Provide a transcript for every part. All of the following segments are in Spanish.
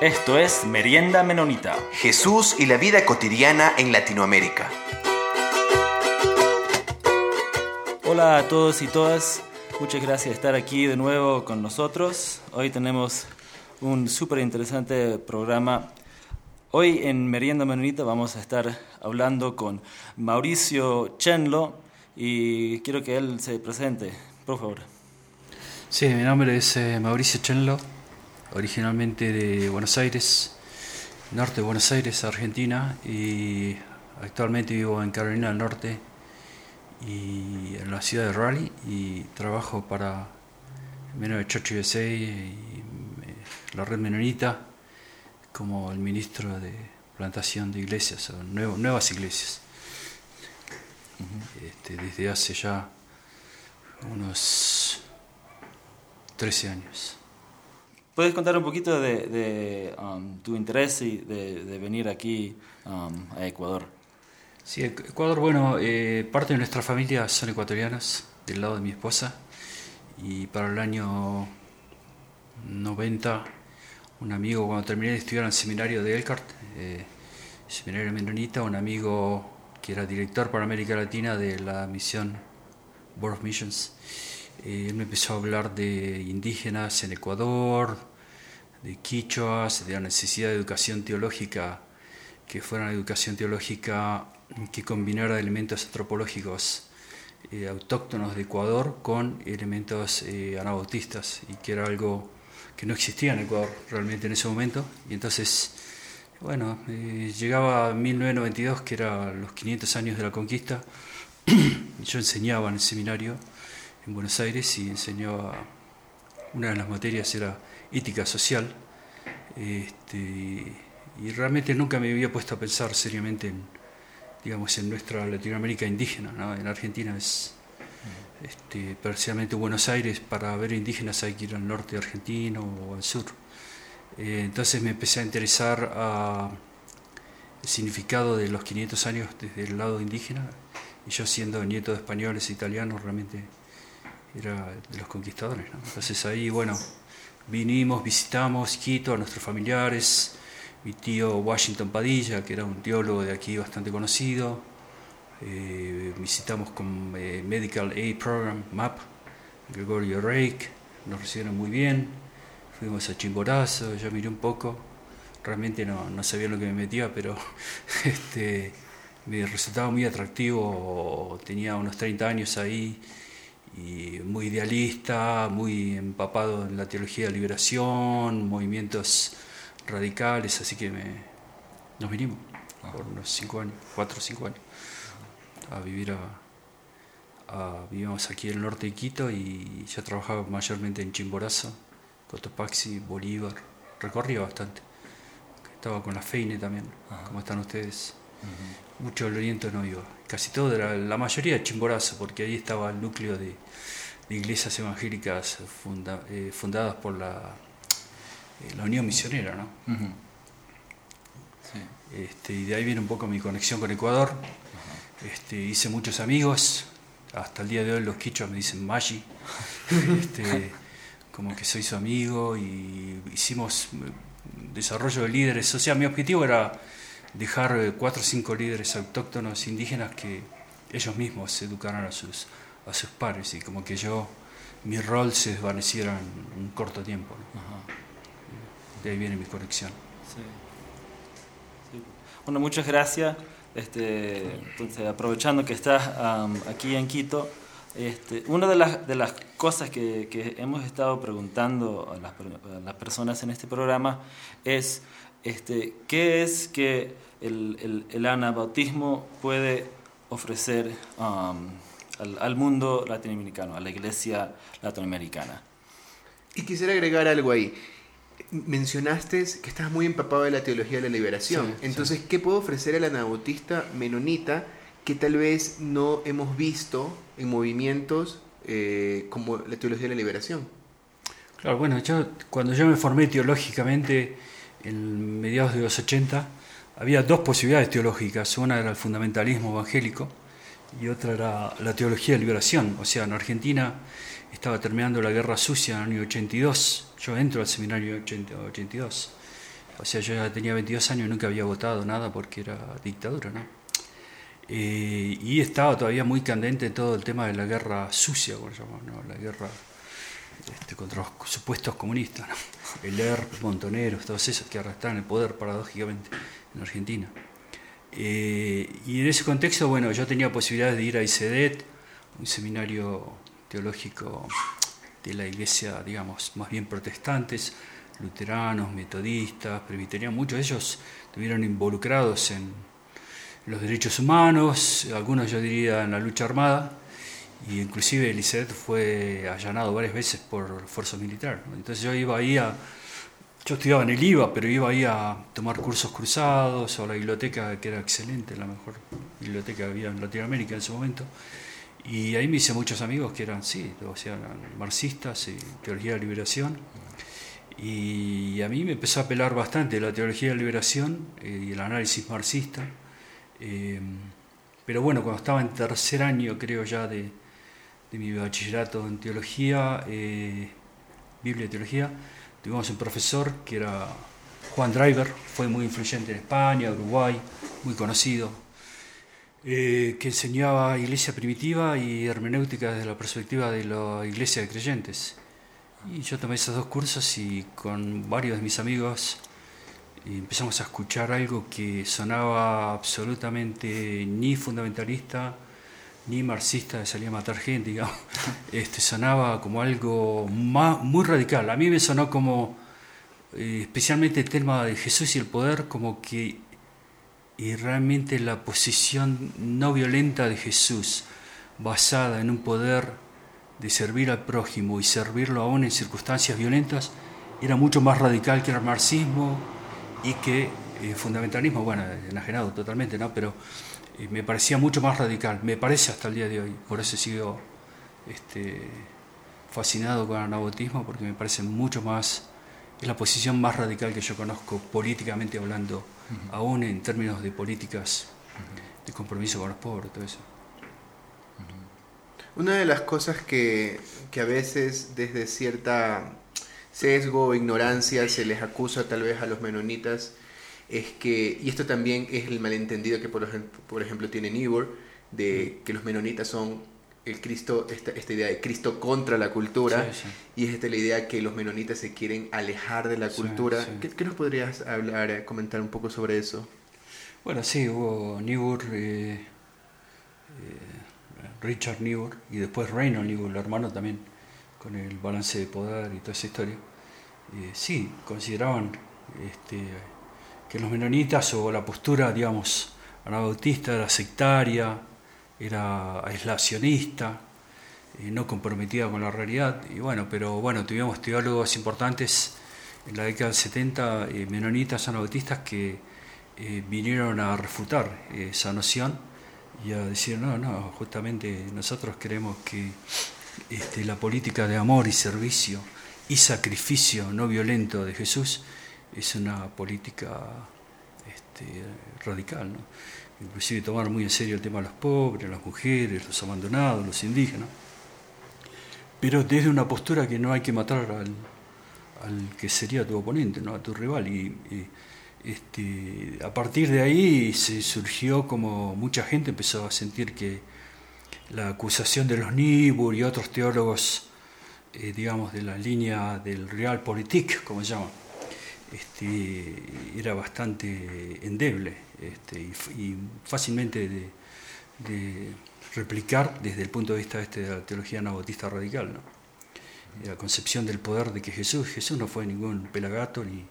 Esto es Merienda Menonita. Jesús y la vida cotidiana en Latinoamérica. Hola a todos y todas. Muchas gracias por estar aquí de nuevo con nosotros. Hoy tenemos un súper interesante programa. Hoy en Merienda Menonita vamos a estar hablando con Mauricio Chenlo y quiero que él se presente, por favor. Sí, mi nombre es eh, Mauricio Chenlo originalmente de Buenos Aires, norte de Buenos Aires, Argentina, y actualmente vivo en Carolina del Norte y en la ciudad de Raleigh y trabajo para Menor Church USA y eh, la red menonita como el ministro de plantación de iglesias, o nuevas iglesias. Este, desde hace ya unos 13 años. ¿Puedes contar un poquito de, um, tu interés y de, venir aquí um, a Ecuador? Sí, Ecuador, bueno, eh, parte de nuestra familia son ecuatorianos, del lado de mi esposa, y para el año 90, un amigo, cuando terminé de estudiar en el seminario de Elkhart, eh, seminario menonita, un amigo que era director para América Latina de la misión Board of Missions, eh, él me empezó a hablar de indígenas en Ecuador, de quichuas, de la necesidad de educación teológica, que fuera una educación teológica que combinara elementos antropológicos eh, autóctonos de Ecuador con elementos eh, anabautistas, y que era algo que no existía en Ecuador realmente en ese momento. Y entonces, bueno, eh, llegaba 1992, que era los 500 años de la conquista, yo enseñaba en el seminario en Buenos Aires y enseñaba, una de las materias era ética social. Este, y realmente nunca me había puesto a pensar seriamente en, digamos, en nuestra Latinoamérica indígena. En Argentina es, este, parcialmente Buenos Aires, para ver indígenas hay que ir al norte argentino o al sur. Eh, entonces me empecé a interesar a el significado de los 500 años desde el lado indígena, y yo siendo nieto de españoles e italianos realmente era de los conquistadores. Entonces ahí, bueno, vinimos, visitamos Quito a nuestros familiares, mi tío Washington Padilla, que era un teólogo de aquí bastante conocido, eh, visitamos con eh, Medical Aid Program, MAP, Gregorio Rake, nos recibieron muy bien, fuimos a Chimborazo, yo miré un poco, realmente no, no sabía lo que me metía, pero este, me resultaba muy atractivo, tenía unos 30 años ahí, y muy idealista, muy empapado en la teología de liberación, movimientos radicales, así que me, nos vinimos por unos cinco años, cuatro o cinco años, a vivir a, vivimos aquí en el norte de Quito y yo trabajaba mayormente en Chimborazo, Cotopaxi, Bolívar, recorría bastante. Estaba con la Feine también, como están ustedes. Mucho del oriente no iba casi todo, era la mayoría de Chimborazo, porque ahí estaba el núcleo de, iglesias evangélicas eh, fundadas por la, eh, la Unión Misionera. ¿no? este, y de ahí viene un poco mi conexión con Ecuador. este, hice muchos amigos, hasta el día de hoy los quichos me dicen Maggi, este, como que soy su amigo, y hicimos eh, desarrollo de líderes. O sea, mi objetivo era dejar eh, cuatro o cinco líderes autóctonos indígenas que ellos mismos educaran a sus, a sus pares y como que yo, mi rol se desvaneciera en un corto tiempo. De ahí viene mi conexión. Bueno, muchas gracias. Este, entonces, aprovechando que estás aquí en Quito, este, una de las, de las cosas que, que hemos estado preguntando a las, a las personas en este programa es este, ¿qué es que el, el, anabautismo puede ofrecer um, al, mundo latinoamericano, a la iglesia latinoamericana? Y quisiera agregar algo ahí. Mencionaste que estás muy empapado de la teología de la liberación. Entonces, ¿qué puede ofrecer el anabautista menonita que tal vez no hemos visto en movimientos eh, como la teología de la liberación? Claro, bueno, yo cuando yo me formé teológicamente, en mediados de los 80, había dos posibilidades teológicas. Una era el fundamentalismo evangélico y otra era la teología de liberación. O sea, en Argentina estaba terminando la guerra sucia en el año 82. Yo entro al seminario en 82. O sea, yo ya tenía 22 años y nunca había votado nada porque era dictadura, ¿no? Eh, y estaba todavía muy candente todo el tema de la guerra sucia, como llamamos, ¿no? La guerra este, contra los supuestos comunistas, ¿no? El ERP, Montoneros, todos esos que en el poder paradójicamente en Argentina. Eh, y en ese contexto, bueno, yo tenía posibilidades de ir a ICEDET, un seminario teológico de la iglesia, digamos, más bien protestantes, luteranos, metodistas, presbiterianos, muchos de ellos estuvieron involucrados en los derechos humanos, algunos yo diría en la lucha armada, y inclusive el fue allanado varias veces por fuerzas militares. Entonces yo iba ahí a... Yo estudiaba en el IVA, pero iba ahí a tomar cursos cruzados o a la biblioteca, que era excelente, la mejor biblioteca que había en Latinoamérica en ese momento. Y ahí me hice muchos amigos que eran, sí, o sea, marxistas y teología de liberación. Y a mí me empezó a apelar bastante la teología de liberación eh, y el análisis marxista. Eh, pero bueno, cuando estaba en tercer año, creo ya, de, de mi bachillerato en teología, eh, Biblia y teología, tuvimos un profesor que era Juan Driver, fue muy influyente en España, Uruguay, muy conocido, eh, que enseñaba iglesia primitiva y hermenéutica desde la perspectiva de la iglesia de creyentes. Y yo tomé esos dos cursos y con varios de mis amigos empezamos a escuchar algo que sonaba absolutamente ni fundamentalista, ni marxista de salir a matar gente, digamos. Este, sonaba como algo muy radical. A mí me sonó como, eh, especialmente el tema de Jesús y el poder, como que y realmente la posición no violenta de Jesús, basada en un poder de servir al prójimo y servirlo aún en circunstancias violentas, era mucho más radical que el marxismo y que el eh, fundamentalismo, bueno, enajenado totalmente, ¿no? Pero eh, me parecía mucho más radical, me parece hasta el día de hoy, por eso sigo este, fascinado con el anabotismo, porque me parece mucho más, es la posición más radical que yo conozco políticamente hablando, aún en términos de políticas de compromiso con los pobres, todo eso. Una de las cosas que, que a veces desde cierta sesgo o ignorancia se les acusa tal vez a los menonitas es que, y esto también es el malentendido que por ejemplo, por ejemplo tiene Niebuhr, de que los menonitas son el Cristo, esta, esta idea de Cristo contra la cultura, y es esta la idea que los menonitas se quieren alejar de la cultura. ¿Qué, nos podrías hablar, comentar un poco sobre eso? Bueno, sí, hubo Niebuhr, eh, eh, Richard Niebuhr, y después Reynold Niebuhr, el hermano también, con el balance de poder y toda esa historia. Eh, sí, consideraban este, que los menonitas o la postura, digamos, anabautista era sectaria, era aislacionista, eh, no comprometida con la realidad. Y bueno, pero bueno, tuvimos teólogos importantes en la década del 70, eh, menonitas anabautistas, que eh, vinieron a refutar esa noción y a decir, no, no, justamente nosotros creemos que este, la política de amor y servicio y sacrificio no violento de Jesús es una política este, radical, ¿no? inclusive tomar muy en serio el tema de los pobres, las mujeres, los abandonados, los indígenas, pero desde una postura que no hay que matar al, al que sería tu oponente, ¿no? a tu rival. Y, este, a partir de ahí se surgió como mucha gente empezó a sentir que la acusación de los Nibur y otros teólogos, eh, digamos, de la línea del Realpolitik, como se llama, este, era bastante endeble este, y, fácilmente de, replicar desde el punto de vista este, de la teología nabautista radical. ¿no? La concepción del poder de que Jesús, Jesús no fue ningún pelagato ni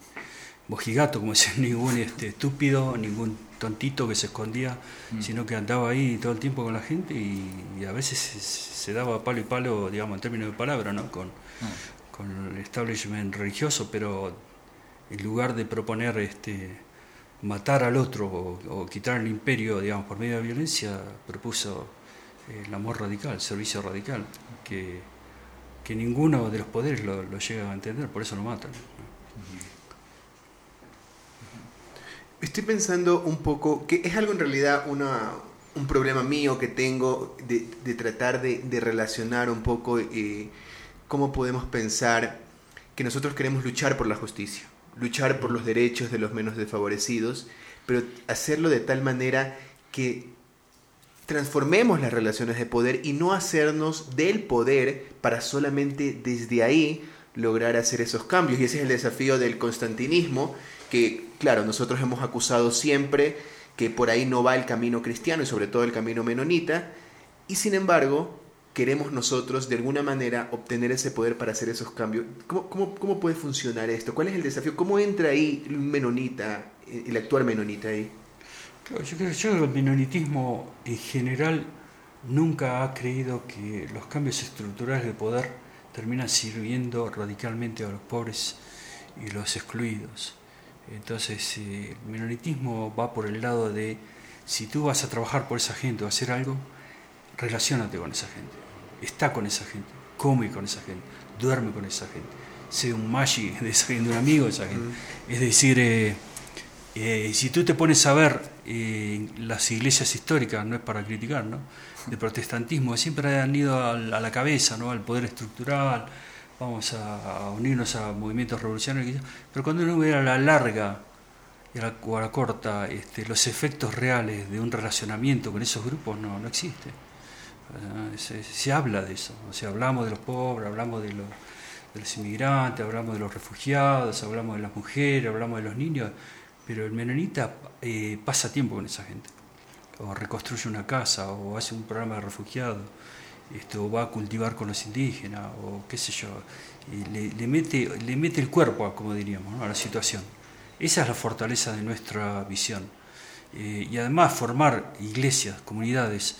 mojigato, como decía, ningún este, estúpido, ningún tontito que se escondía, mm. sino que andaba ahí todo el tiempo con la gente y, a veces se, daba palo y palo, digamos, en términos de palabra, ¿no? con, mm. con el establishment religioso, pero en lugar de proponer este, matar al otro o, quitar el imperio, digamos, por medio de violencia, propuso eh, el amor radical, el servicio radical, que, que ninguno de los poderes lo, llega a entender, por eso lo matan. Estoy pensando un poco, que es algo en realidad una, un problema mío que tengo de, de tratar de, de, relacionar un poco eh, cómo podemos pensar que nosotros queremos luchar por la justicia luchar por los derechos de los menos desfavorecidos, pero hacerlo de tal manera que transformemos las relaciones de poder y no hacernos del poder para solamente desde ahí lograr hacer esos cambios. Y ese es el desafío del constantinismo, que claro, nosotros hemos acusado siempre que por ahí no va el camino cristiano y sobre todo el camino menonita, y sin embargo queremos nosotros de alguna manera obtener ese poder para hacer esos cambios. ¿Cómo, puede funcionar esto? ¿Cuál es el desafío? ¿Cómo entra ahí el menonita, el actual menonita ahí? yo creo, que el menonitismo en general nunca ha creído que los cambios estructurales de poder terminan sirviendo radicalmente a los pobres y los excluidos. Entonces, eh, el menonitismo va por el lado de, si tú vas a trabajar por esa gente o hacer algo, relacionate con esa gente, está con esa gente, come con esa gente, duerme con esa gente, sé un magi de esa gente, un amigo de esa gente. Es decir, eh, eh, si tú te pones a ver eh, las iglesias históricas, no es para criticar, ¿no? de protestantismo, siempre han ido a, la cabeza, ¿no? al poder estructural, vamos a, unirnos a movimientos revolucionarios, pero cuando uno ve a la larga y a la, o a la corta este, los efectos reales de un relacionamiento con esos grupos, no, no existe. Se, habla de eso, o sea, hablamos de los pobres, hablamos de los, de los inmigrantes, hablamos de los refugiados, hablamos de las mujeres, hablamos de los niños, pero el menonita eh, pasa tiempo con esa gente, o reconstruye una casa, o hace un programa de refugiados, esto, o va a cultivar con los indígenas, o qué sé yo, le, mete, le mete el cuerpo, como diríamos, a la situación. Esa es la fortaleza de nuestra visión. Eh, y además formar iglesias, comunidades,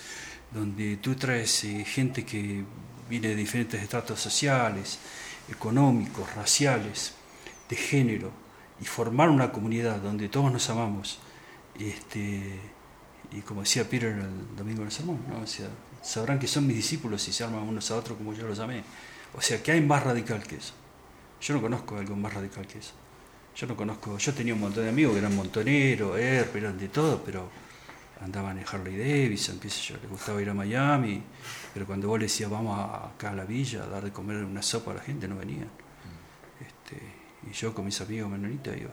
donde tú traes eh, gente que viene de diferentes estratos sociales, económicos, raciales, de género, y formar una comunidad donde todos nos amamos, este, y como decía Peter el domingo en el sermón, ¿no? sabrán que son mis discípulos si se arman unos a otros como yo los amé. O sea, que hay más radical que eso. Yo no conozco algo más radical que eso. Yo no conozco, yo tenía un montón de amigos que eran montoneros, er, eran de todo, pero andaban en Harley Davidson, qué sé yo, les gustaba ir a Miami, pero cuando vos le decías vamos acá a la villa a dar de comer una sopa a la gente, no venían. Este, y yo con mis amigos menonitas iba.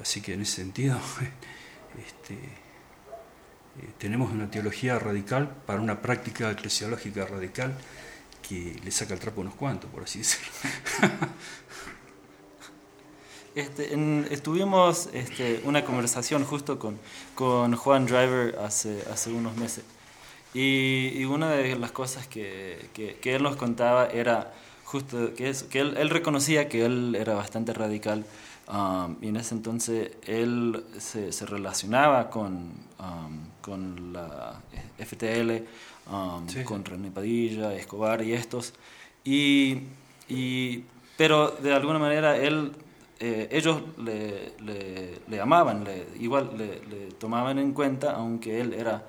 Así que en ese sentido, este, eh, tenemos una teología radical para una práctica eclesiológica radical que le saca el trapo a unos cuantos, por así decirlo. Este, estuvimos este, una conversación justo con, con Juan Driver hace, hace unos meses. Y, una de las cosas que, que, que él nos contaba era justo que, es, que él, él, reconocía que él era bastante radical um, y en ese entonces él se, se relacionaba con, um, con la FTL, um, con René Padilla, Escobar y estos, y, y, pero de alguna manera él, eh, ellos le, le, le amaban, le, igual le, tomaban en cuenta, aunque él era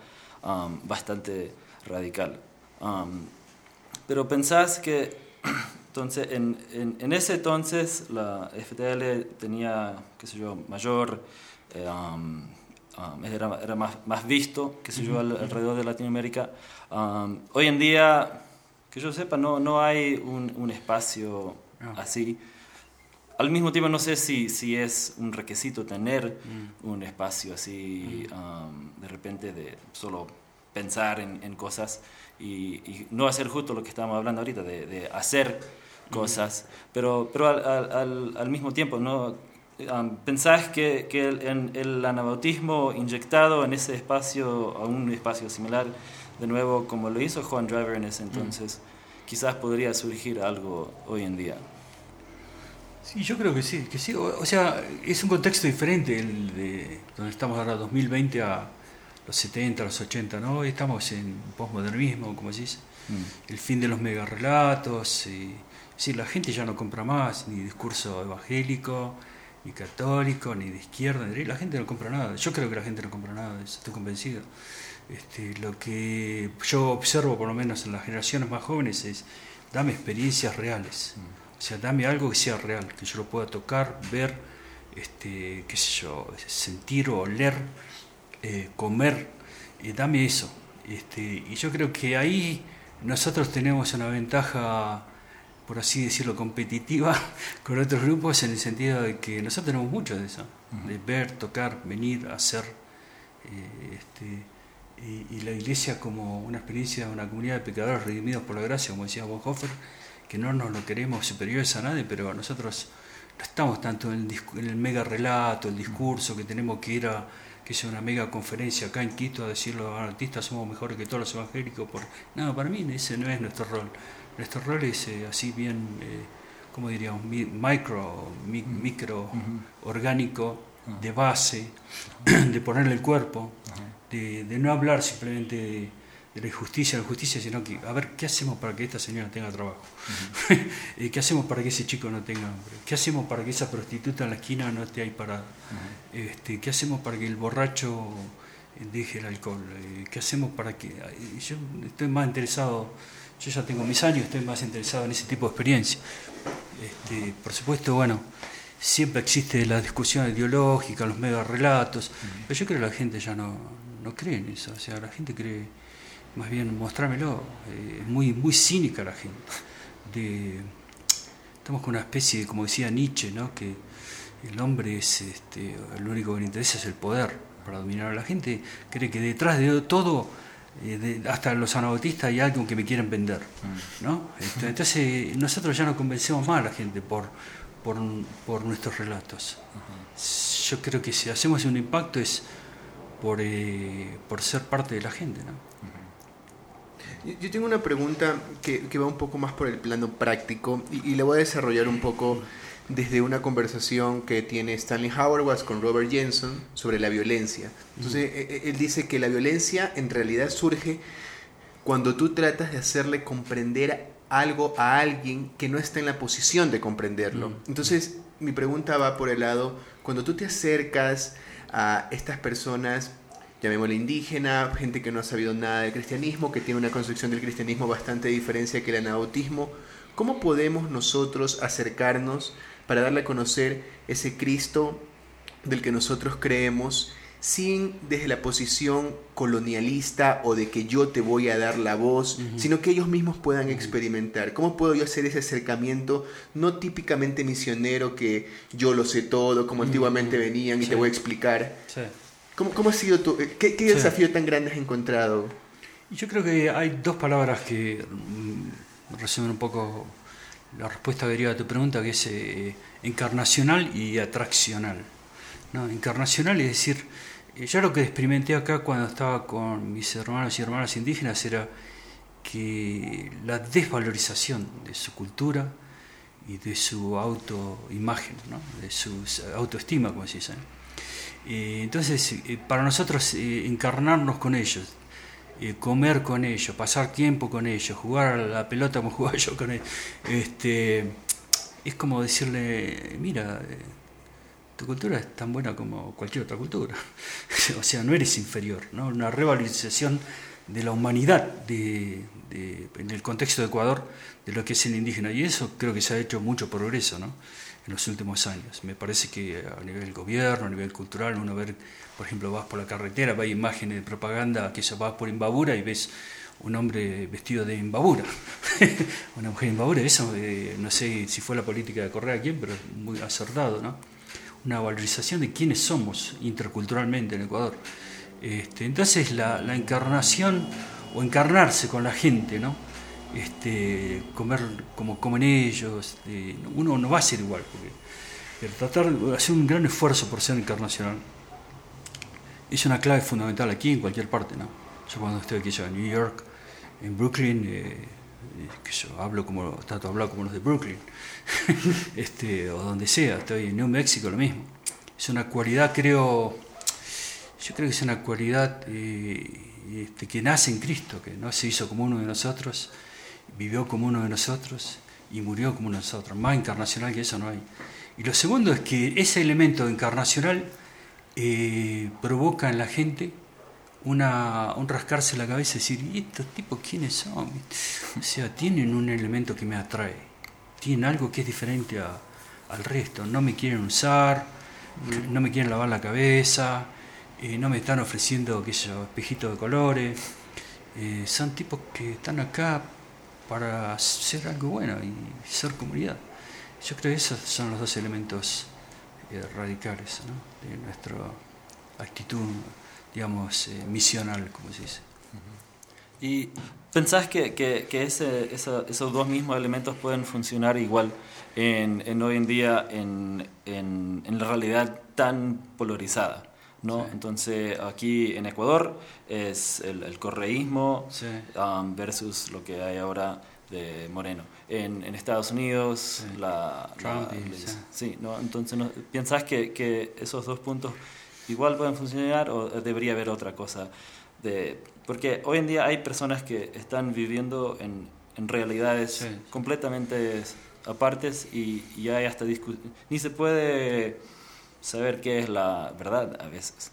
bastante radical. pero pensás que entonces, en, en, ese entonces la FTL tenía, qué sé yo, mayor, eh, um, um, era, era más, más, visto, qué sé yo, alrededor de Latinoamérica. Um, hoy en día, que yo sepa, no, no hay un, un espacio ah. así. Al mismo tiempo, no sé si, si es un requisito tener mm. un espacio así, de repente, de solo pensar en, en cosas y, no hacer justo lo que estábamos hablando ahorita, de, de hacer cosas, pero, pero al, al, al mismo tiempo, ¿no? ¿Pensás que, que el, el, anabautismo inyectado en ese espacio, a un espacio similar, de nuevo, como lo hizo Juan Driver en ese entonces, quizás podría surgir algo hoy en día? Sí, yo creo que sí, que sí. O, sea, es un contexto diferente el de donde estamos ahora, 2020 a los 70, los 80, ¿no? Hoy estamos en postmodernismo, como decís, mm. el fin de los mega relatos. Y, sí, la gente ya no compra más ni discurso evangélico, ni católico, ni de izquierda, la gente no compra nada. Yo creo que la gente no compra nada, estoy convencido. Este, lo que yo observo, por lo menos en las generaciones más jóvenes, es dame experiencias reales. Mm. O sea, dame algo que sea real, que yo lo pueda tocar, ver, este, qué sé yo, sentir o oler eh, comer, eh, dame eso. Este, y yo creo que ahí nosotros tenemos una ventaja por así decirlo, competitiva con otros grupos en el sentido de que nosotros tenemos mucho de eso, de ver, tocar, venir, hacer. Eh, este, y, la iglesia como una experiencia, una comunidad de pecadores redimidos por la gracia, como decía Bonhoeffer, que no nos lo queremos superiores a nadie, pero nosotros no estamos tanto en el, mega relato, el discurso que tenemos que ir a que sea una mega conferencia acá en Quito a decir los artistas somos mejores que todos los evangélicos. Por... No, para mí ese no es nuestro rol. Nuestro rol es eh, así bien, eh, ¿cómo diríamos? Micro, micro, orgánico, de base, de ponerle el cuerpo, de, no hablar simplemente de, la injusticia, la justicia, sino que a ver qué hacemos para que esta señora tenga trabajo, eh, qué hacemos para que ese chico no tenga hambre, qué hacemos para que esa prostituta en la esquina no esté ahí parada, este, qué hacemos para que el borracho deje el alcohol, qué hacemos para que... Yo estoy más interesado yo ya tengo mis años, estoy más interesado en ese tipo de experiencia. Este, por supuesto, bueno, siempre existe la discusión ideológica, los mega relatos, pero yo creo que la gente ya no, no cree en eso. O sea, la gente cree, más bien, mostrármelo, es eh, muy, muy cínica la gente. De, estamos con una especie de, como decía Nietzsche, ¿no? que el hombre es, este, lo único que le interesa es el poder para dominar a la gente, cree que detrás de todo hasta los anabautistas hay algo que me quieren vender. Mm. ¿no? Este, entonces nosotros ya no convencemos más a la gente por, por, nuestros relatos. Yo creo que si hacemos un impacto es por, eh, por ser parte de la gente. ¿no? Yo tengo una pregunta que, que, va un poco más por el plano práctico y, y la voy a desarrollar un poco desde una conversación que tiene Stanley Howard con Robert Jensen sobre la violencia. Entonces, e, e, él dice que la violencia en realidad surge cuando tú tratas de hacerle comprender algo a alguien que no está en la posición de comprenderlo. Entonces, mi pregunta va por el lado, cuando tú te acercas a estas personas, llamémosle indígena, gente que no ha sabido nada del cristianismo, que tiene una concepción del cristianismo bastante diferente que el anabautismo, ¿cómo podemos nosotros acercarnos para darle a conocer ese Cristo del que nosotros creemos sin desde la posición colonialista o de que yo te voy a dar la voz, sino que ellos mismos puedan experimentar. ¿Cómo puedo yo hacer ese acercamiento no típicamente misionero que yo lo sé todo, como antiguamente venían y te voy a explicar? ¿Cómo, ha sido tu, qué, desafío tan grande has encontrado? Yo creo que hay dos palabras que mm, resumen un poco la respuesta que a tu pregunta, que es eh, encarnacional y atraccional. ¿no? Encarnacional es decir, eh, yo lo que experimenté acá cuando estaba con mis hermanos y hermanas indígenas era que la desvalorización de su cultura y de su autoimagen, ¿no? de su autoestima, como se dice. Eh, entonces, para nosotros encarnarnos con ellos, eh, comer con ellos, pasar tiempo con ellos, jugar a la pelota como jugaba yo con ellos, este, es como decirle, mira, eh, tu cultura es tan buena como cualquier otra cultura. o sea, no eres inferior, ¿no? Una revalorización de la humanidad de, en el contexto de Ecuador de lo que es el indígena. Y eso creo que se ha hecho mucho progreso, ¿no? En los últimos años. Me parece que a nivel gobierno, a nivel cultural, uno ver, por ejemplo, vas por la carretera, hay imágenes de propaganda que se vas por Imbabura y ves un hombre vestido de Imbabura, una mujer Imbabura, eso eh, no sé si fue la política de Correa quién, pero muy acertado, ¿no? Una valorización de quiénes somos interculturalmente en Ecuador. Este, entonces la, la encarnación o encarnarse con la gente, ¿no? Este, comer como comen ellos, este, uno no va a ser igual, porque tratar de hacer un gran esfuerzo por ser internacional es una clave fundamental aquí en cualquier parte. ¿no? Yo cuando estoy aquí en New York, en Brooklyn, eh, que yo hablo como, trato de hablar como los de Brooklyn, este, o donde sea, estoy en New Mexico, lo mismo. Es una cualidad, creo, yo creo que es una cualidad eh, este, que nace en Cristo, que no se hizo como uno de nosotros, vivió como uno de nosotros y murió como nosotros. Más encarnacional que eso no hay. Y lo segundo es que ese elemento encarnacional eh, provoca en la gente una, un rascarse la cabeza y decir, ¿y estos tipos quiénes son? O sea, tienen un elemento que me atrae, tienen algo que es diferente al resto, no me quieren usar, no me quieren lavar la cabeza, eh, no me están ofreciendo, qué espejitos de colores, eh, son tipos que están acá para ser algo bueno y ser comunidad. Yo creo que esos son los dos elementos eh, radicales de nuestra actitud, digamos, eh, misional, como se dice. ¿Y pensás que, que, que ese, esos dos mismos elementos pueden funcionar igual en, en hoy en día en, en, en, la realidad tan polarizada? ¿No? Entonces aquí en Ecuador es el, el correísmo um, versus lo que hay ahora de Moreno. En, en Estados Unidos, la, Trump sí. ¿no? Entonces, ¿no? ¿piensas que, que, esos dos puntos igual pueden funcionar o debería haber otra cosa? De, porque hoy en día hay personas que están viviendo en, en realidades completamente apartes y, y hay hasta ni se puede saber qué es la verdad a veces.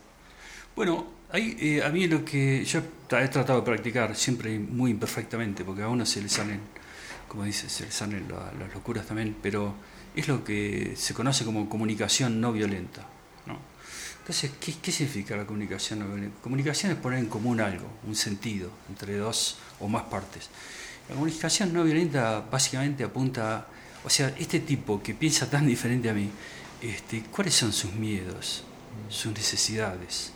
Bueno, hay, eh, a mí lo que yo he tratado de practicar siempre muy imperfectamente, porque a uno se le salen, como dice, se le salen las locuras también, pero es lo que se conoce como comunicación no violenta. ¿no? Entonces, ¿qué, ¿qué, significa la comunicación no violenta? Comunicación es poner en común algo, un sentido, entre dos o más partes. La comunicación no violenta básicamente apunta, o sea, este tipo que piensa tan diferente a mí, este, ¿cuáles son sus miedos, sus necesidades?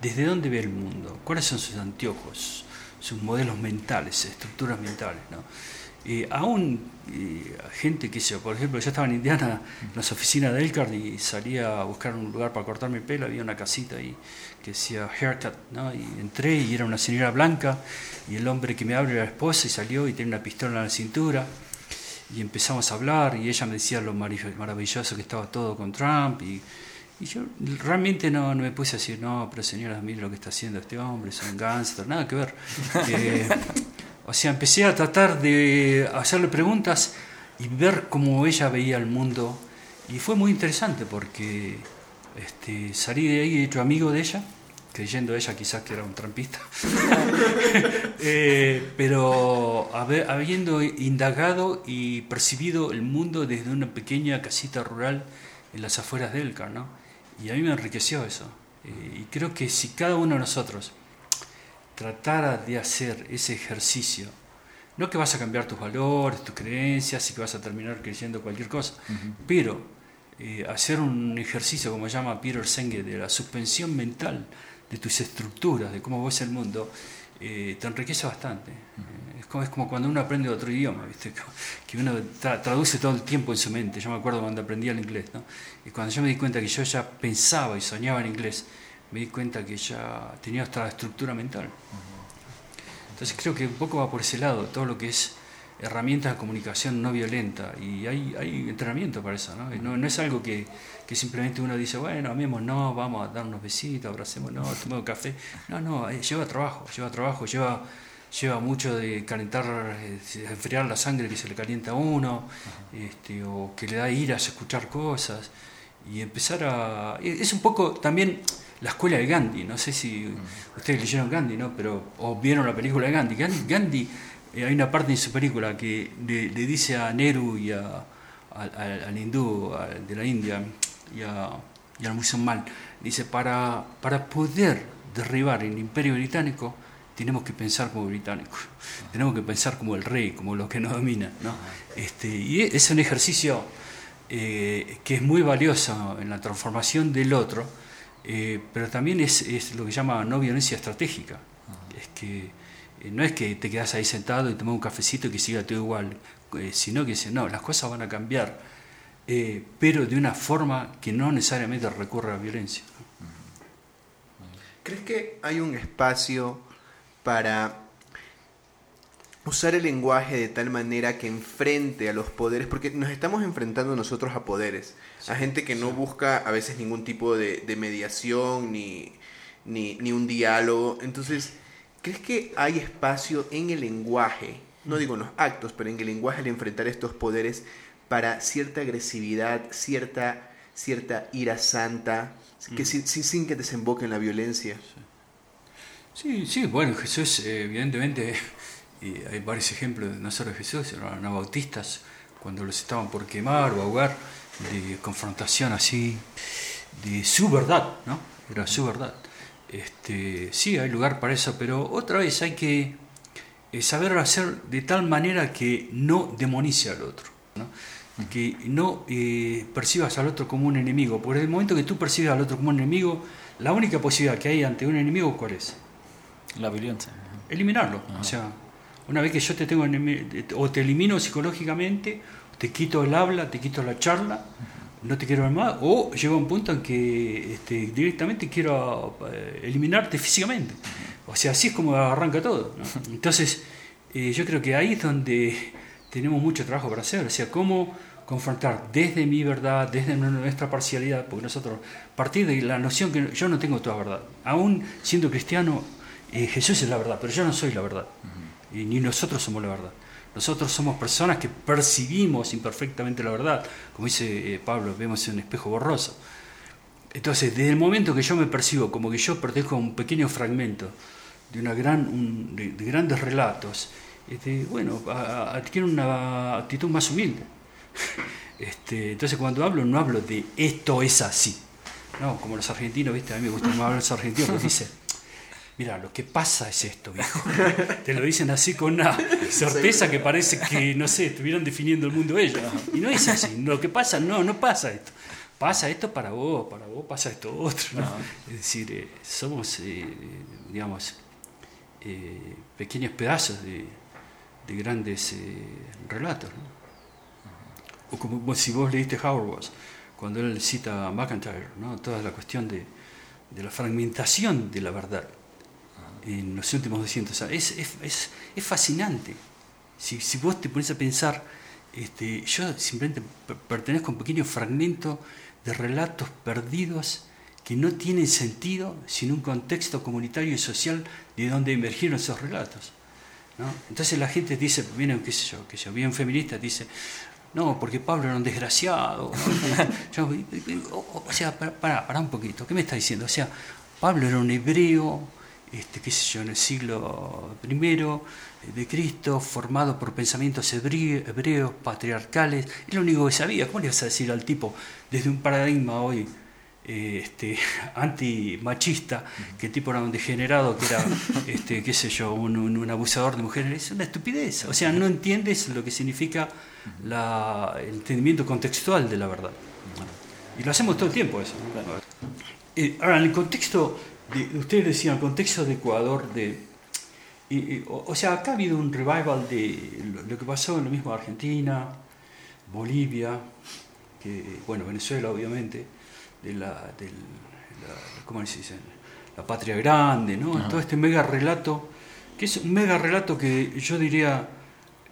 ¿Desde dónde ve el mundo? ¿Cuáles son sus anteojos, sus modelos mentales, estructuras mentales? ¿no? Eh, aún eh, gente que yo, por ejemplo, yo estaba en Indiana, en las oficinas de Elkhart y salía a buscar un lugar para cortarme el pelo, había una casita ahí que decía haircut, ¿no? y entré y era una señora blanca y el hombre que me abre era la esposa y salió y tenía una pistola en la cintura y empezamos a hablar y ella me decía lo maravilloso que estaba todo con Trump y, y yo realmente no, no, me puse a decir, no, pero señora, mire lo que está haciendo este hombre, es un gánster, nada que ver. Eh, o sea, empecé a tratar de hacerle preguntas y ver cómo ella veía el mundo y fue muy interesante porque este, salí de ahí hecho amigo de ella creyendo ella quizás que era un trampista, eh, pero habiendo indagado y percibido el mundo desde una pequeña casita rural en las afueras de Elcar, ¿no? Y a mí me enriqueció eso. Eh, y creo que si cada uno de nosotros tratara de hacer ese ejercicio, no que vas a cambiar tus valores, tus creencias y que vas a terminar creyendo cualquier cosa, pero eh, hacer un ejercicio, como llama Peter Senge, de la suspensión mental, de tus estructuras, de cómo ves el mundo, eh, te enriquece bastante. Eh, es, como, es como cuando uno aprende otro idioma, ¿viste? que uno traduce todo el tiempo en su mente. Yo me acuerdo cuando aprendí el inglés, ¿no? y cuando yo me di cuenta que yo ya pensaba y soñaba en inglés, me di cuenta que ya tenía esta estructura mental. Entonces creo que un poco va por ese lado, todo lo que es herramientas de comunicación no violenta y hay, hay entrenamiento para eso, ¿no? No, no es algo que, que, simplemente uno dice, bueno, amemos, no, vamos a dar unos besitos, abracemos, no, tomemos café. No, no, eh, lleva trabajo, lleva trabajo, lleva, lleva mucho de calentar, eh, enfriar la sangre que se le calienta a uno, este, o que le da iras escuchar cosas y empezar a... Es un poco también la escuela de Gandhi, no sé si ustedes leyeron Gandhi, ¿no? Pero, o vieron la película de Gandhi. Gandhi, Gandhi eh, hay una parte en su película que le, le dice a Nehru y a, al hindú de la India y, a, y al musulmán, dice, para, para poder derribar el imperio británico, tenemos que pensar como británicos, tenemos que pensar como el rey, como lo que nos domina. ¿no? Este, y es un ejercicio eh, que es muy valioso en la transformación del otro, eh, pero también es, es, lo que llama no violencia estratégica. Es que eh, no es que te quedas ahí sentado y tomas un cafecito y que siga todo igual, sino que no, las cosas van a cambiar, eh, pero de una forma que no necesariamente recurre a la violencia. ¿Crees que hay un espacio para usar el lenguaje de tal manera que enfrente a los poderes, porque nos estamos enfrentando nosotros a poderes, a gente que no busca a veces ningún tipo de, de mediación ni, ni, ni, un diálogo. Entonces, ¿Crees que hay espacio en el lenguaje, no digo en los actos, pero en el lenguaje al enfrentar estos poderes para cierta agresividad, cierta, cierta ira santa, que mm. sin, sin, que desemboque en la violencia? Sí, sí, bueno, Jesús, evidentemente, y hay varios ejemplos, no solo de Jesús, sino los bautistas, cuando los estaban por quemar o ahogar, de confrontación así, de su verdad, ¿no? Era su verdad. Este, sí, hay lugar para eso, pero otra vez hay que saber hacer de tal manera que no demonice al otro, que no eh, percibas al otro como un enemigo, en el momento que tú percibes al otro como un enemigo, la única posibilidad que hay ante un enemigo, ¿cuál es? La violencia. Eliminarlo. O sea, una vez que yo te tengo o te elimino psicológicamente, te quito el habla, te quito la charla, no te quiero ver más, o llega un punto en que este, directamente quiero eh, eliminarte físicamente. O sea, así es como arranca todo. Entonces, eh, yo creo que ahí es donde tenemos mucho trabajo para hacer. O sea, cómo confrontar desde mi verdad, desde nuestra parcialidad, porque nosotros, partir de la noción que yo no tengo toda verdad, aún siendo cristiano, eh, Jesús es la verdad, pero yo no soy la verdad, y ni nosotros somos la verdad. Nosotros somos personas que percibimos imperfectamente la verdad, como dice eh, Pablo, vemos en un espejo borroso. Entonces, desde el momento que yo me percibo como que yo pertenezco a un pequeño fragmento de, una gran, de, grandes relatos, este, bueno, adquiero una actitud más humilde. Este, entonces, cuando hablo, no hablo de esto es así. No, como los argentinos, ¿viste? A mí me gusta más hablar los argentinos, que dicen, mira, lo que pasa es esto, viejo. Te lo dicen así con una certeza que parece que, no sé, estuvieran definiendo el mundo ellos. Y no es así. Lo que pasa, no, no pasa esto. Pasa esto para vos, para vos pasa esto otro. Es decir, eh, somos, eh, digamos, eh, pequeños pedazos de, grandes relatos. O como si vos leíste Howard cuando él cita a McIntyre, ¿no? toda la cuestión de, de la fragmentación de la verdad en los últimos 200 años. Es, es, es fascinante. Si, si, vos te pones a pensar, este, yo simplemente pertenezco a un pequeño fragmento de relatos perdidos que no tienen sentido sin un contexto comunitario y social de donde emergieron esos relatos. ¿no? Entonces la gente dice, viene, qué sé yo, que yo, bien feminista, dice, no, porque Pablo era un desgraciado. o, sea, para, para un poquito, ¿qué me está diciendo? O sea, Pablo era un hebreo este, qué sé yo, en el siglo I de Cristo, formado por pensamientos hebreos, patriarcales, es lo único que sabía. ¿Cómo le vas a decir al tipo desde un paradigma hoy eh, este, antimachista, que el tipo era un degenerado, que era, este, qué sé yo, un, abusador de mujeres? Es una estupidez. O sea, no entiendes lo que significa el entendimiento contextual de la verdad. Y lo hacemos todo el tiempo eso. Eh, ahora, en el contexto ustedes decían, contexto de Ecuador, de, o, sea, acá ha habido un revival de lo, que pasó en lo mismo Argentina, Bolivia, que, bueno, Venezuela obviamente, de la, ¿cómo se dice? La patria grande, ¿no? Todo este mega relato, que es un mega relato que yo diría,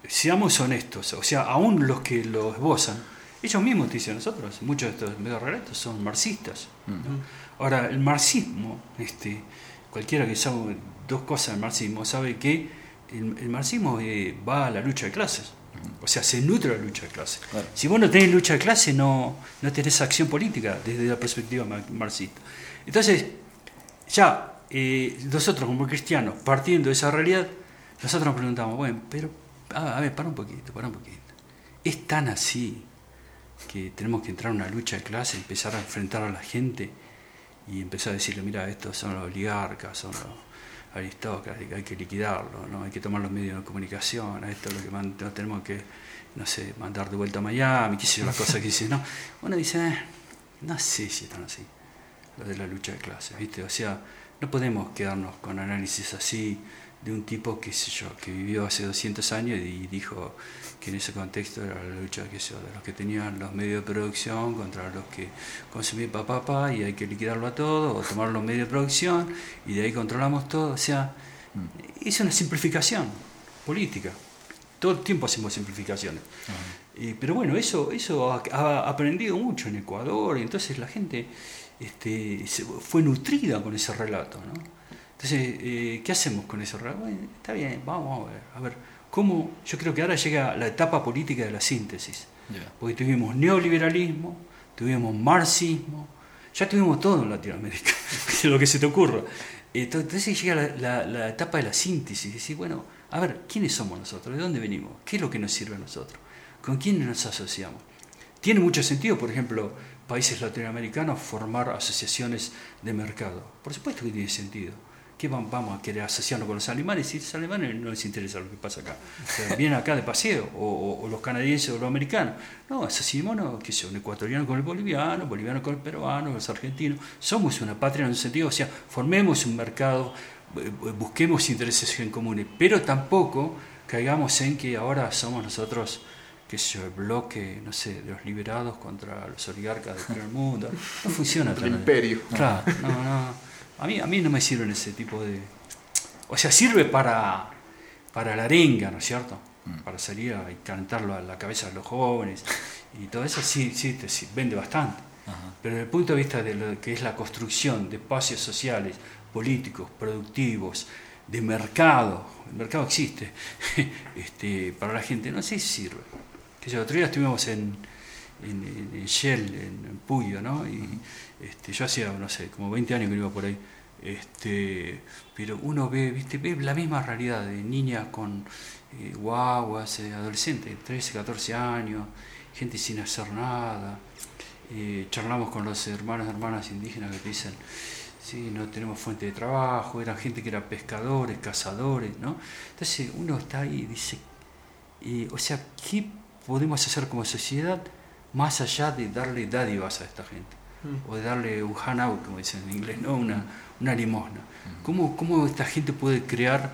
seamos honestos, o sea, aún los que lo esbozan, ellos mismos dicen nosotros, muchos de estos mega relatos son marxistas. Ahora, el marxismo, este, cualquiera que sabe dos cosas del marxismo, sabe que el, marxismo eh, va a la lucha de clases. O sea, se nutre la lucha de clases. Si vos no tenés lucha de clases, no, no tenés acción política desde la perspectiva marxista. Entonces, ya eh, nosotros como cristianos, partiendo de esa realidad, nosotros nos preguntamos, bueno, pero, a ver, para un poquito, para un poquito. ¿Es tan así que tenemos que entrar en una lucha de clases, empezar a enfrentar a la gente y empezar a decirle, mira, estos son los oligarcas, son los aristócratas, hay que liquidarlo, ¿no? hay que tomar los medios de comunicación, esto es lo que tenemos que, no sé, mandar de vuelta a Miami, qué sé yo, las cosas que dicen, no. Uno dice, eh, no sé si están así, lo de la lucha de clases, ¿viste? O sea, no podemos quedarnos con análisis así de un tipo, qué sé yo, que vivió hace 200 años y dijo que en ese contexto era la lucha que sé, de los que tenían los medios de producción contra los que consumían papá y hay que liquidarlo a todo, o tomar los medios de producción y de ahí controlamos todo. O sea, mm. es una simplificación política. Todo el tiempo hacemos simplificaciones. pero bueno, eso, eso ha, aprendido mucho en Ecuador, y entonces la gente este, fue nutrida con ese relato. ¿no? Entonces, eh, ¿qué hacemos con relato? Bueno, está bien, vamos a ver. A ver cómo yo creo que ahora llega la etapa política de la síntesis. Porque tuvimos neoliberalismo, tuvimos marxismo, ya tuvimos todo en Latinoamérica, lo que se te ocurra. Entonces llega la, etapa de la síntesis, decir, bueno, a ver, ¿quiénes somos nosotros? ¿De dónde venimos? ¿Qué es lo que nos sirve a nosotros? ¿Con quiénes nos asociamos? Tiene mucho sentido, por ejemplo, países latinoamericanos formar asociaciones de mercado. Por supuesto que tiene sentido ¿qué vamos a querer asociarnos con los alemanes? Y los alemanes no les interesa lo que pasa acá. vienen acá de paseo, o, los canadienses o los americanos. No, asociémonos, que sea un ecuatoriano con el boliviano, boliviano con el peruano, los argentinos. Somos una patria en un sentido, o sea, formemos un mercado, eh, busquemos intereses en comunes, pero tampoco caigamos en que ahora somos nosotros que es el bloque, no sé, de los liberados contra los oligarcas del primer mundo. No funciona El imperio. Claro, no, no. A mí, a mí no me sirven ese tipo de... O sea, sirve para, para la arenga, ¿no es cierto? Mm. Para salir a calentarlo a la cabeza de los jóvenes y todo eso sí, sí, te, vende bastante. Pero desde el punto de vista de lo que es la construcción de espacios sociales, políticos, productivos, de mercado, el mercado existe, este, para la gente, no sé si sirve. Que yo, otro día estuvimos en, en, Shell, en, Puyo, ¿no? Y este, yo hacía, no sé, como 20 años que iba por ahí. Este, pero uno ve, ¿viste? ve la misma realidad de niñas con eh, guaguas, eh, adolescentes, 13, 14 años, gente sin hacer nada. Eh, charlamos con los hermanos y hermanas indígenas que te dicen, sí, no tenemos fuente de trabajo, eran gente que era pescadores, cazadores, ¿no? Entonces uno está ahí y dice, o sea, ¿qué podemos hacer como sociedad más allá de darle dádivas a esta gente? Mm. o de darle un handout, como dicen en inglés, ¿no? una, una limosna. Mm. ¿Cómo, ¿Cómo esta gente puede crear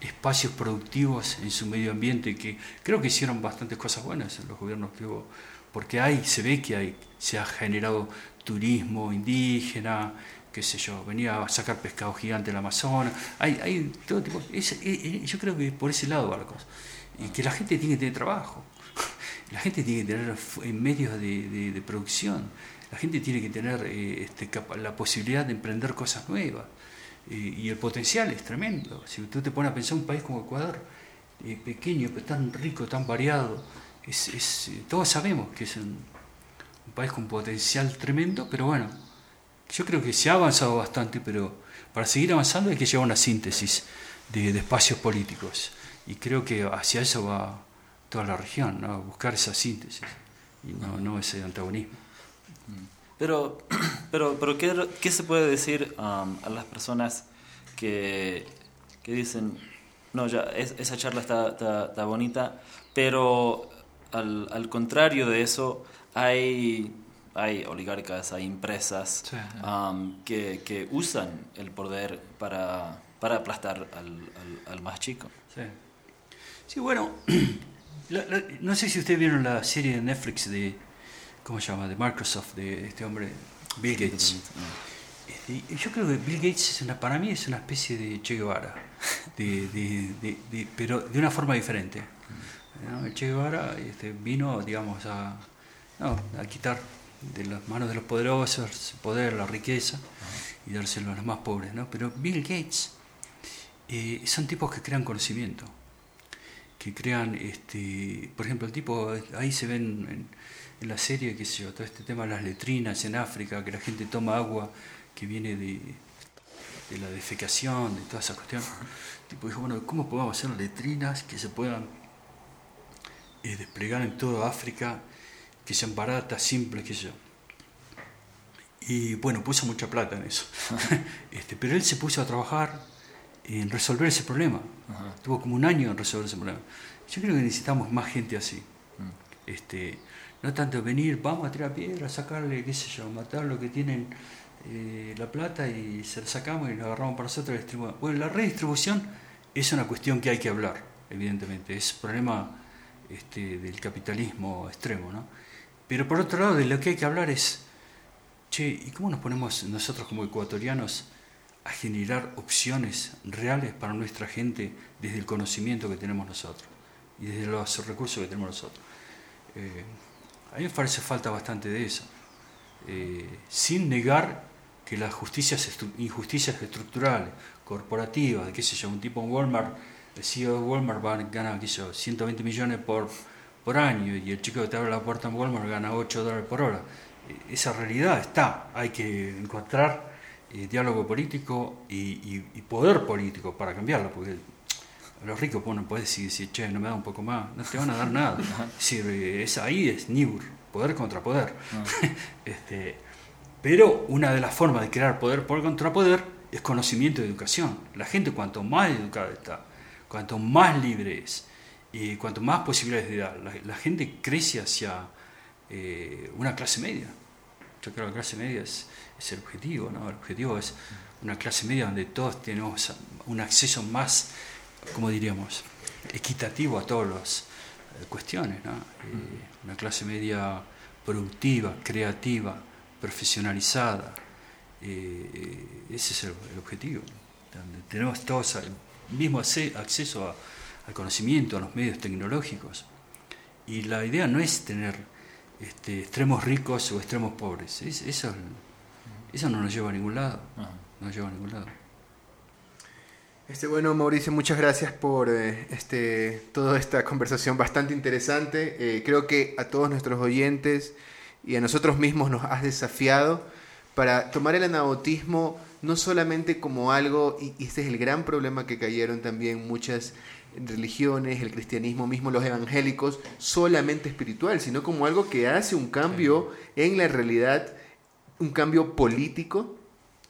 espacios productivos en su medio ambiente que creo que hicieron bastantes cosas buenas en los gobiernos que hubo? Porque hay, se ve que hay, se ha generado turismo indígena, qué sé yo, venía a sacar pescado gigante en el Amazonas, hay, hay todo tipo, yo creo que por ese lado va la cosa. Y que la gente tiene que tener trabajo, la gente tiene que tener medios de, de, de producción, la gente tiene que tener eh, este, la posibilidad de emprender cosas nuevas. y el potencial es tremendo. Si tú te pones a pensar un país como Ecuador, eh, pequeño, pero tan rico, tan variado, eh, todos sabemos que es un, país con potencial tremendo, pero bueno, yo creo que se ha avanzado bastante, pero para seguir avanzando hay que llevar una síntesis de, espacios políticos. Y creo que hacia eso va toda la región, ¿no? buscar esa síntesis y no, no ese antagonismo. Pero, pero, pero ¿qué, ¿qué se puede decir um, a las personas que, que dicen, no, ya, esa charla está, está, bonita, pero al, al, contrario de eso, hay, hay oligarcas, hay empresas um, que, que, usan el poder para, para aplastar al, al, más chico. Sí, sí bueno, no sé si ustedes vieron la serie de Netflix de ¿cómo se llama? De Microsoft, de este hombre, Bill Gates. Este, yo creo que Bill Gates es una, para mí es una especie de Che Guevara, de, pero de una forma diferente. El Che Guevara este, vino, digamos, a, a quitar de las manos de los poderosos el poder, la riqueza y dárselo a los más pobres. ¿no? Pero Bill Gates eh, son tipos que crean conocimiento, que crean, este, por ejemplo, el tipo, ahí se ven... En, en la serie, que sé yo, todo este tema de las letrinas en África, que la gente toma agua que viene de, de la defecación, de toda esa cuestión. Tipo dijo, bueno, ¿cómo podemos hacer letrinas que se puedan eh, desplegar en toda África, que sean baratas, simples, qué sé yo? Y bueno, puso mucha plata en eso. este, pero él se puso a trabajar en resolver ese problema. Tuvo como un año en resolver ese problema. Yo creo que necesitamos más gente así. Mm. Este, no tanto venir, vamos a tirar piedra, sacarle, qué sé yo, matar lo que tienen eh, la plata y se la sacamos y lo agarramos para nosotros y distribuimos. Bueno, la redistribución es una cuestión que hay que hablar, evidentemente, es problema este, del capitalismo extremo, ¿no? Pero por otro lado, de lo que hay que hablar es, che, ¿y cómo nos ponemos nosotros como ecuatorianos a generar opciones reales para nuestra gente desde el conocimiento que tenemos nosotros y desde los recursos que tenemos nosotros? Eh, a mí me parece falta bastante de eso. Eh, sin negar que las justicias, injusticias estructurales, corporativas, de qué sé yo, un tipo en Walmart, el CEO de Walmart va, gana, qué sé yo, 120 millones por, por año y el chico que te abre la puerta en Walmart gana 8 dólares por hora. Eh, esa realidad está, hay que encontrar eh, diálogo político y, y, poder político para cambiarlo, porque los ricos pueden decir, che, no me da un poco más, no te van a dar nada. es es, ahí es NIBUR, poder contra poder. Ah. este, pero una de las formas de crear poder por contra poder es conocimiento y educación. La gente cuanto más educada está, cuanto más libre es y cuanto más posibilidades da, la, gente crece hacia eh, una clase media. Yo creo que la clase media es, es, el objetivo, ¿no? El objetivo es una clase media donde todos tenemos un acceso más, como diríamos, equitativo a todas las eh, cuestiones, ¿no? Una clase media productiva, creativa, profesionalizada. ese es el, objetivo. Donde tenemos todos el mismo acceso a al conocimiento, a los medios tecnológicos. Y la idea no es tener este, extremos ricos o extremos pobres. eso, eso no nos lleva a ningún lado. No nos lleva a ningún lado. Este, bueno, Mauricio, muchas gracias por eh, este, toda esta conversación bastante interesante. Eh, creo que a todos nuestros oyentes y a nosotros mismos nos has desafiado para tomar el anabautismo no solamente como algo, y, y este es el gran problema que cayeron también muchas religiones, el cristianismo mismo, los evangélicos, solamente espiritual, sino como algo que hace un cambio en la realidad, un cambio político.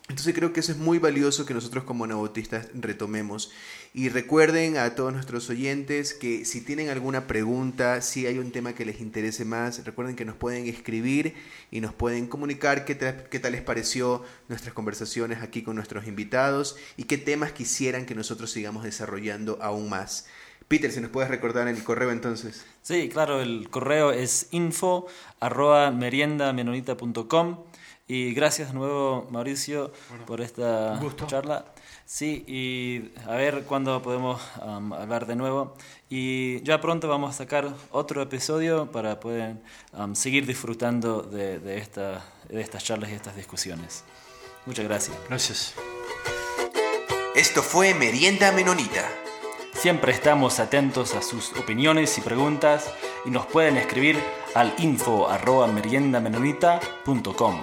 Entonces creo que eso es muy valioso que nosotros como neobotistas retomemos. Y recuerden a todos nuestros oyentes que si tienen alguna pregunta, si hay un tema que les interese más, recuerden que nos pueden escribir y nos pueden comunicar qué, qué tal les pareció nuestras conversaciones aquí con nuestros invitados y qué temas quisieran que nosotros sigamos desarrollando aún más. Peter, si nos puedes recordar el correo entonces. Sí, claro, el correo es info arroba meriendamenonita.com y gracias de nuevo Mauricio por esta charla. Sí, y a ver cuándo podemos hablar de nuevo. Y ya pronto vamos a sacar otro episodio para poder seguir disfrutando de, de, esta, de estas charlas y estas discusiones. Muchas gracias. Gracias. Esto fue Merienda Menonita. Siempre estamos atentos a sus opiniones y preguntas y nos pueden escribir al info arroba meriendamenonita.com.